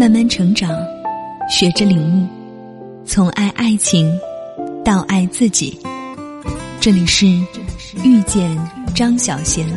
慢慢成长，学着领悟，从爱爱情到爱自己。这里是遇见张小贤。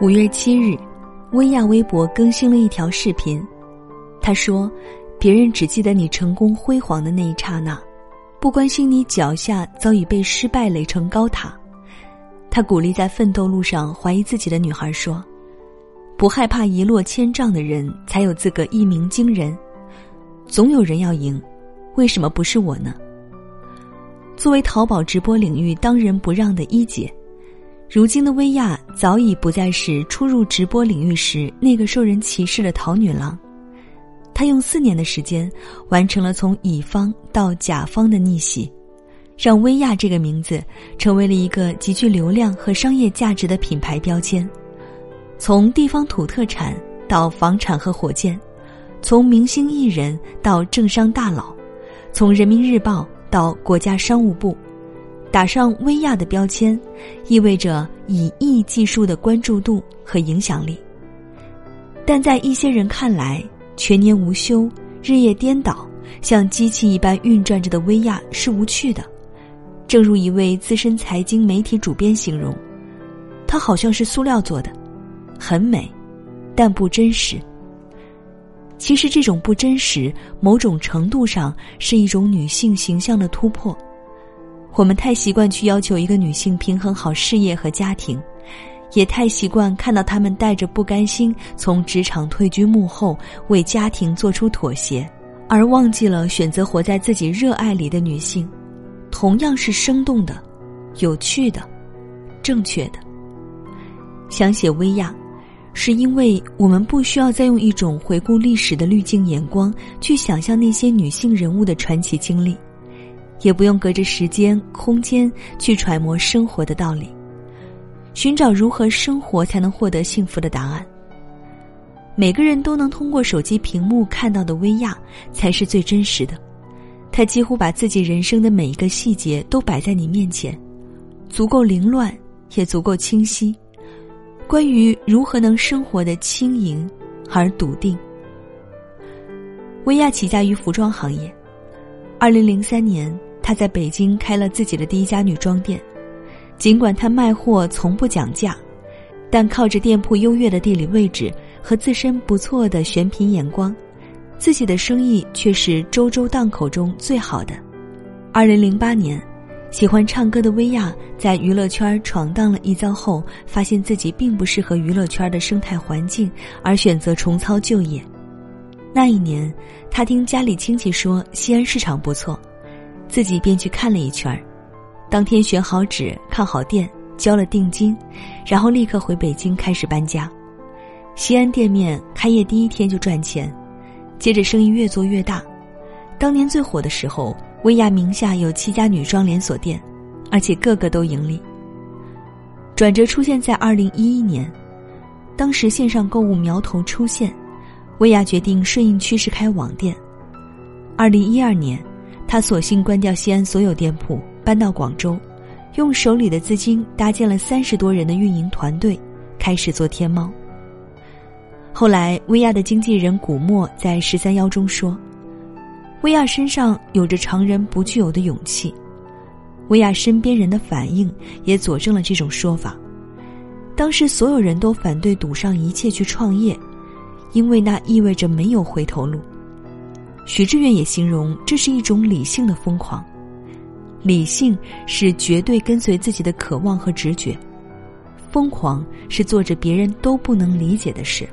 五月七日，薇娅微博更新了一条视频，她说：“别人只记得你成功辉煌的那一刹那。”不关心你脚下早已被失败垒成高塔，他鼓励在奋斗路上怀疑自己的女孩说：“不害怕一落千丈的人才有资格一鸣惊人，总有人要赢，为什么不是我呢？”作为淘宝直播领域当仁不让的一姐，如今的薇娅早已不再是初入直播领域时那个受人歧视的淘女郎。他用四年的时间，完成了从乙方到甲方的逆袭，让薇娅这个名字成为了一个极具流量和商业价值的品牌标签。从地方土特产到房产和火箭，从明星艺人到政商大佬，从人民日报到国家商务部，打上薇娅的标签，意味着以亿计数的关注度和影响力。但在一些人看来，全年无休，日夜颠倒，像机器一般运转着的薇娅是无趣的。正如一位资深财经媒体主编形容：“她好像是塑料做的，很美，但不真实。”其实，这种不真实，某种程度上是一种女性形象的突破。我们太习惯去要求一个女性平衡好事业和家庭。也太习惯看到他们带着不甘心从职场退居幕后，为家庭做出妥协，而忘记了选择活在自己热爱里的女性，同样是生动的、有趣的、正确的。想写薇娅，是因为我们不需要再用一种回顾历史的滤镜眼光去想象那些女性人物的传奇经历，也不用隔着时间、空间去揣摩生活的道理。寻找如何生活才能获得幸福的答案。每个人都能通过手机屏幕看到的薇娅，才是最真实的。他几乎把自己人生的每一个细节都摆在你面前，足够凌乱，也足够清晰。关于如何能生活的轻盈而笃定。薇娅起家于服装行业，二零零三年，她在北京开了自己的第一家女装店。尽管他卖货从不讲价，但靠着店铺优越的地理位置和自身不错的选品眼光，自己的生意却是周周档口中最好的。二零零八年，喜欢唱歌的薇娅在娱乐圈闯荡了一遭后，发现自己并不适合娱乐圈的生态环境，而选择重操旧业。那一年，他听家里亲戚说西安市场不错，自己便去看了一圈。当天选好纸，看好店，交了定金，然后立刻回北京开始搬家。西安店面开业第一天就赚钱，接着生意越做越大。当年最火的时候，薇娅名下有七家女装连锁店，而且个个都盈利。转折出现在二零一一年，当时线上购物苗头出现，薇娅决定顺应趋势开网店。二零一二年，她索性关掉西安所有店铺。搬到广州，用手里的资金搭建了三十多人的运营团队，开始做天猫。后来，薇娅的经纪人古墨在十三幺中说：“薇娅身上有着常人不具有的勇气。”薇娅身边人的反应也佐证了这种说法。当时所有人都反对赌上一切去创业，因为那意味着没有回头路。许志远也形容这是一种理性的疯狂。理性是绝对跟随自己的渴望和直觉，疯狂是做着别人都不能理解的事。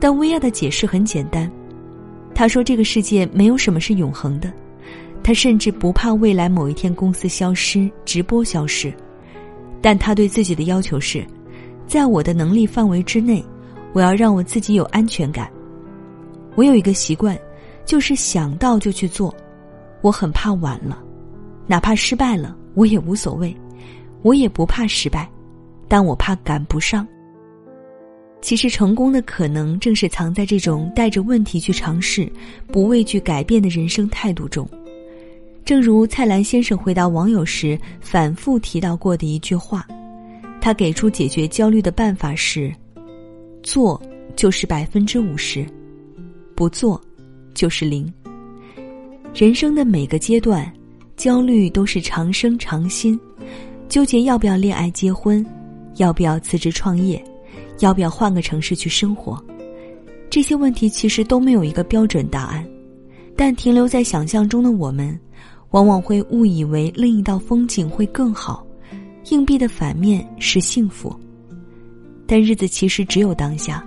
但薇娅的解释很简单，她说这个世界没有什么是永恒的，她甚至不怕未来某一天公司消失、直播消失，但她对自己的要求是，在我的能力范围之内，我要让我自己有安全感。我有一个习惯，就是想到就去做，我很怕晚了。哪怕失败了，我也无所谓，我也不怕失败，但我怕赶不上。其实，成功的可能正是藏在这种带着问题去尝试、不畏惧改变的人生态度中。正如蔡澜先生回答网友时反复提到过的一句话，他给出解决焦虑的办法是：做就是百分之五十，不做就是零。人生的每个阶段，焦虑都是常生常新，纠结要不要恋爱结婚，要不要辞职创业，要不要换个城市去生活，这些问题其实都没有一个标准答案，但停留在想象中的我们。往往会误以为另一道风景会更好，硬币的反面是幸福。但日子其实只有当下，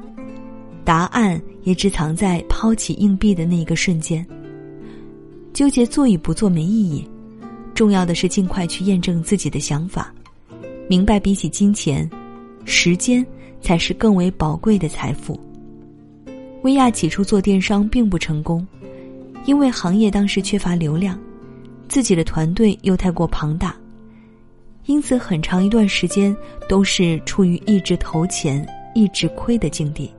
答案也只藏在抛弃硬币的那一个瞬间。纠结做与不做没意义，重要的是尽快去验证自己的想法，明白比起金钱，时间才是更为宝贵的财富。薇娅起初做电商并不成功，因为行业当时缺乏流量。自己的团队又太过庞大，因此很长一段时间都是处于一直投钱一直亏的境地。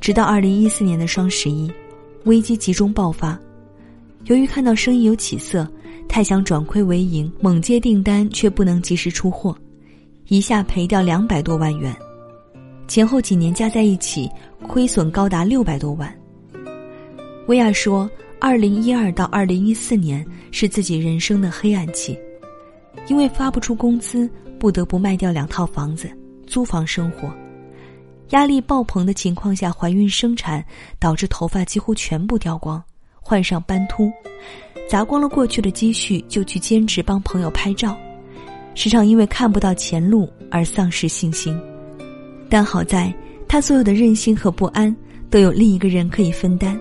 直到二零一四年的双十一，危机集中爆发，由于看到生意有起色，太想转亏为盈，猛接订单却不能及时出货，一下赔掉两百多万元，前后几年加在一起亏损高达六百多万。薇娅说。二零一二到二零一四年是自己人生的黑暗期，因为发不出工资，不得不卖掉两套房子，租房生活。压力爆棚的情况下怀孕生产，导致头发几乎全部掉光，患上斑秃，砸光了过去的积蓄，就去兼职帮朋友拍照，时常因为看不到前路而丧失信心。但好在，她所有的任性和不安都有另一个人可以分担。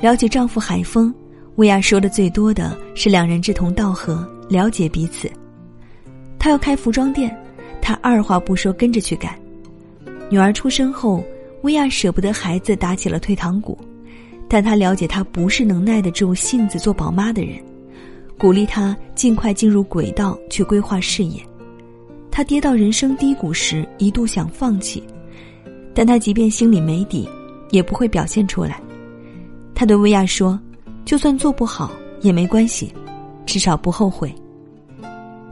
了解丈夫海峰，薇娅说的最多的是两人志同道合，了解彼此。她要开服装店，他二话不说跟着去干。女儿出生后，薇娅舍不得孩子，打起了退堂鼓，但她了解她不是能耐得住性子做宝妈的人，鼓励她尽快进入轨道去规划事业。他跌到人生低谷时，一度想放弃，但他即便心里没底，也不会表现出来。她对薇娅说：“就算做不好也没关系，至少不后悔。”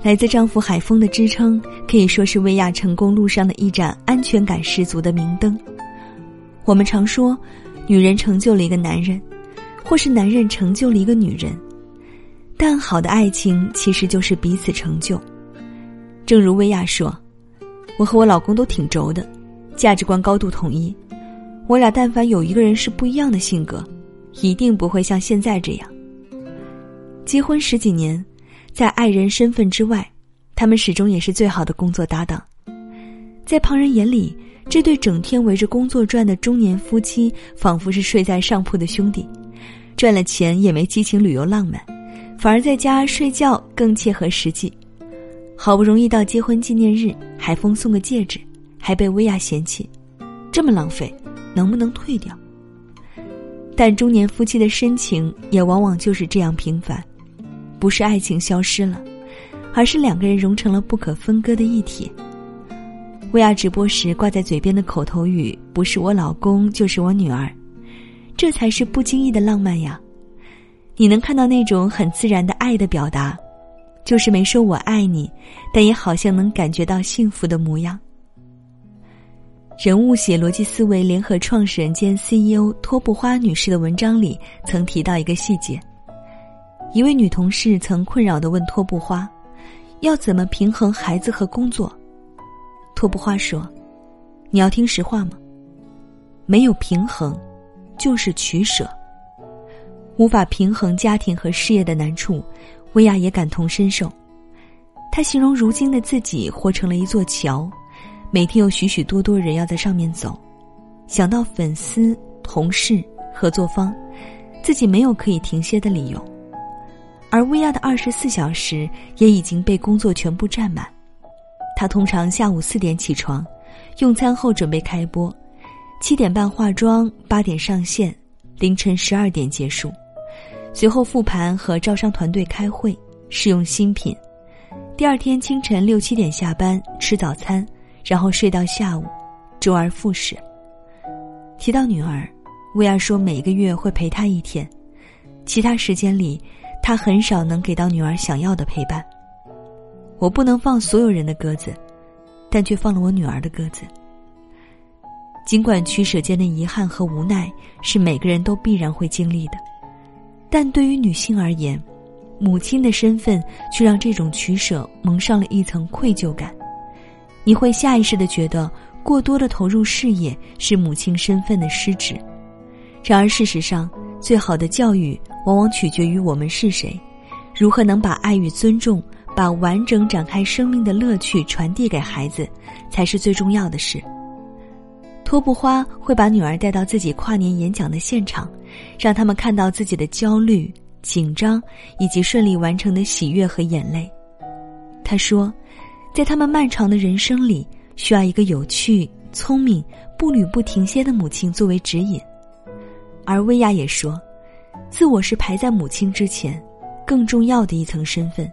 来自丈夫海峰的支撑，可以说是薇娅成功路上的一盏安全感十足的明灯。我们常说，女人成就了一个男人，或是男人成就了一个女人，但好的爱情其实就是彼此成就。正如薇娅说：“我和我老公都挺轴的，价值观高度统一，我俩但凡有一个人是不一样的性格。”一定不会像现在这样。结婚十几年，在爱人身份之外，他们始终也是最好的工作搭档。在旁人眼里，这对整天围着工作转的中年夫妻，仿佛是睡在上铺的兄弟，赚了钱也没激情旅游浪漫，反而在家睡觉更切合实际。好不容易到结婚纪念日，海峰送个戒指，还被薇娅嫌弃，这么浪费，能不能退掉？但中年夫妻的深情也往往就是这样平凡，不是爱情消失了，而是两个人融成了不可分割的一体。薇娅直播时挂在嘴边的口头语不是我老公就是我女儿，这才是不经意的浪漫呀！你能看到那种很自然的爱的表达，就是没说我爱你，但也好像能感觉到幸福的模样。人物写逻辑思维联合创始人兼 CEO 托布花女士的文章里曾提到一个细节：一位女同事曾困扰的问托布花，要怎么平衡孩子和工作？托布花说：“你要听实话吗？没有平衡，就是取舍。无法平衡家庭和事业的难处，薇娅也感同身受。她形容如今的自己活成了一座桥。”每天有许许多多人要在上面走，想到粉丝、同事、合作方，自己没有可以停歇的理由。而薇娅的二十四小时也已经被工作全部占满。她通常下午四点起床，用餐后准备开播，七点半化妆，八点上线，凌晨十二点结束，随后复盘和招商团队开会，试用新品。第二天清晨六七点下班吃早餐。然后睡到下午，周而复始。提到女儿，薇娅说每个月会陪她一天，其他时间里，他很少能给到女儿想要的陪伴。我不能放所有人的鸽子，但却放了我女儿的鸽子。尽管取舍间的遗憾和无奈是每个人都必然会经历的，但对于女性而言，母亲的身份却让这种取舍蒙上了一层愧疚感。你会下意识的觉得，过多的投入事业是母亲身份的失职。然而事实上，最好的教育往往取决于我们是谁，如何能把爱与尊重。把完整展开生命的乐趣传递给孩子，才是最重要的事。托布花会把女儿带到自己跨年演讲的现场，让他们看到自己的焦虑、紧张以及顺利完成的喜悦和眼泪。他说，在他们漫长的人生里，需要一个有趣、聪明、步履不停歇的母亲作为指引。而薇娅也说，自我是排在母亲之前，更重要的一层身份。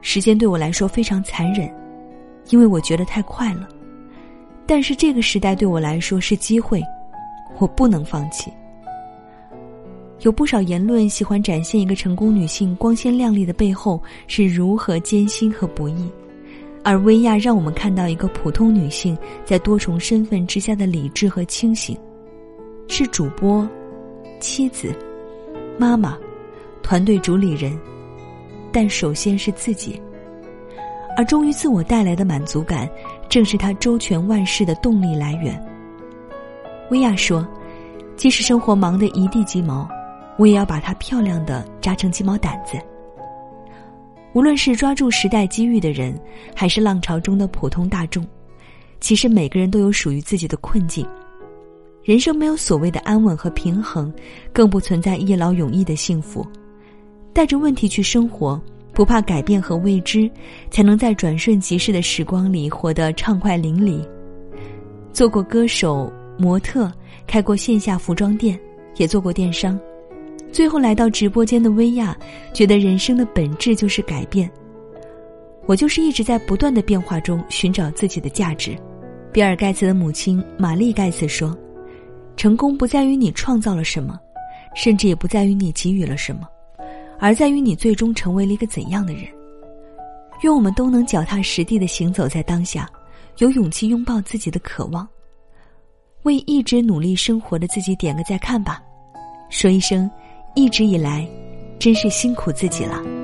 时间对我来说非常残忍，因为我觉得太快了。但是这个时代对我来说是机会，我不能放弃。有不少言论喜欢展现一个成功女性光鲜亮丽的背后是如何艰辛和不易，而薇娅让我们看到一个普通女性在多重身份之下的理智和清醒，是主播、妻子、妈妈、团队主理人。但首先是自己，而忠于自我带来的满足感，正是他周全万事的动力来源。薇娅说：“即使生活忙得一地鸡毛，我也要把它漂亮的扎成鸡毛掸子。”无论是抓住时代机遇的人，还是浪潮中的普通大众，其实每个人都有属于自己的困境。人生没有所谓的安稳和平衡，更不存在一劳永逸的幸福。带着问题去生活，不怕改变和未知，才能在转瞬即逝的时光里活得畅快淋漓。做过歌手、模特，开过线下服装店，也做过电商，最后来到直播间的薇娅，觉得人生的本质就是改变。我就是一直在不断的变化中寻找自己的价值。比尔·盖茨的母亲玛丽·盖茨说：“成功不在于你创造了什么，甚至也不在于你给予了什么。”而在于你最终成为了一个怎样的人。愿我们都能脚踏实地的行走在当下，有勇气拥抱自己的渴望，为一直努力生活的自己点个再看吧，说一声，一直以来，真是辛苦自己了。